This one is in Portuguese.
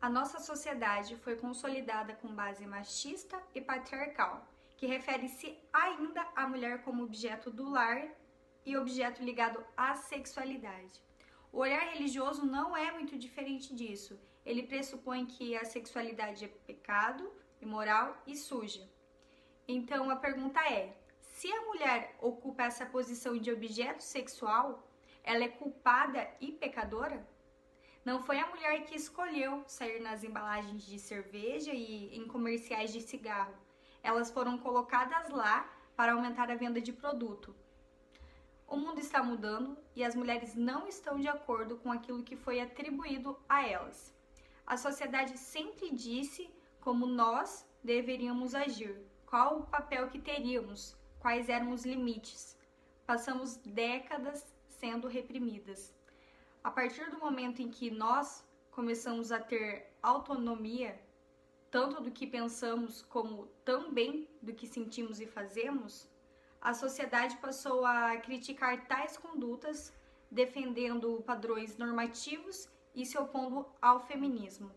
A nossa sociedade foi consolidada com base machista e patriarcal, que refere-se ainda à mulher como objeto do lar e objeto ligado à sexualidade. O olhar religioso não é muito diferente disso. Ele pressupõe que a sexualidade é pecado, imoral e suja. Então a pergunta é: se a mulher ocupa essa posição de objeto sexual, ela é culpada e pecadora? Não foi a mulher que escolheu sair nas embalagens de cerveja e em comerciais de cigarro. Elas foram colocadas lá para aumentar a venda de produto. O mundo está mudando e as mulheres não estão de acordo com aquilo que foi atribuído a elas. A sociedade sempre disse como nós deveríamos agir, qual o papel que teríamos, quais eram os limites. Passamos décadas sendo reprimidas. A partir do momento em que nós começamos a ter autonomia, tanto do que pensamos como também do que sentimos e fazemos, a sociedade passou a criticar tais condutas, defendendo padrões normativos e se opondo ao feminismo.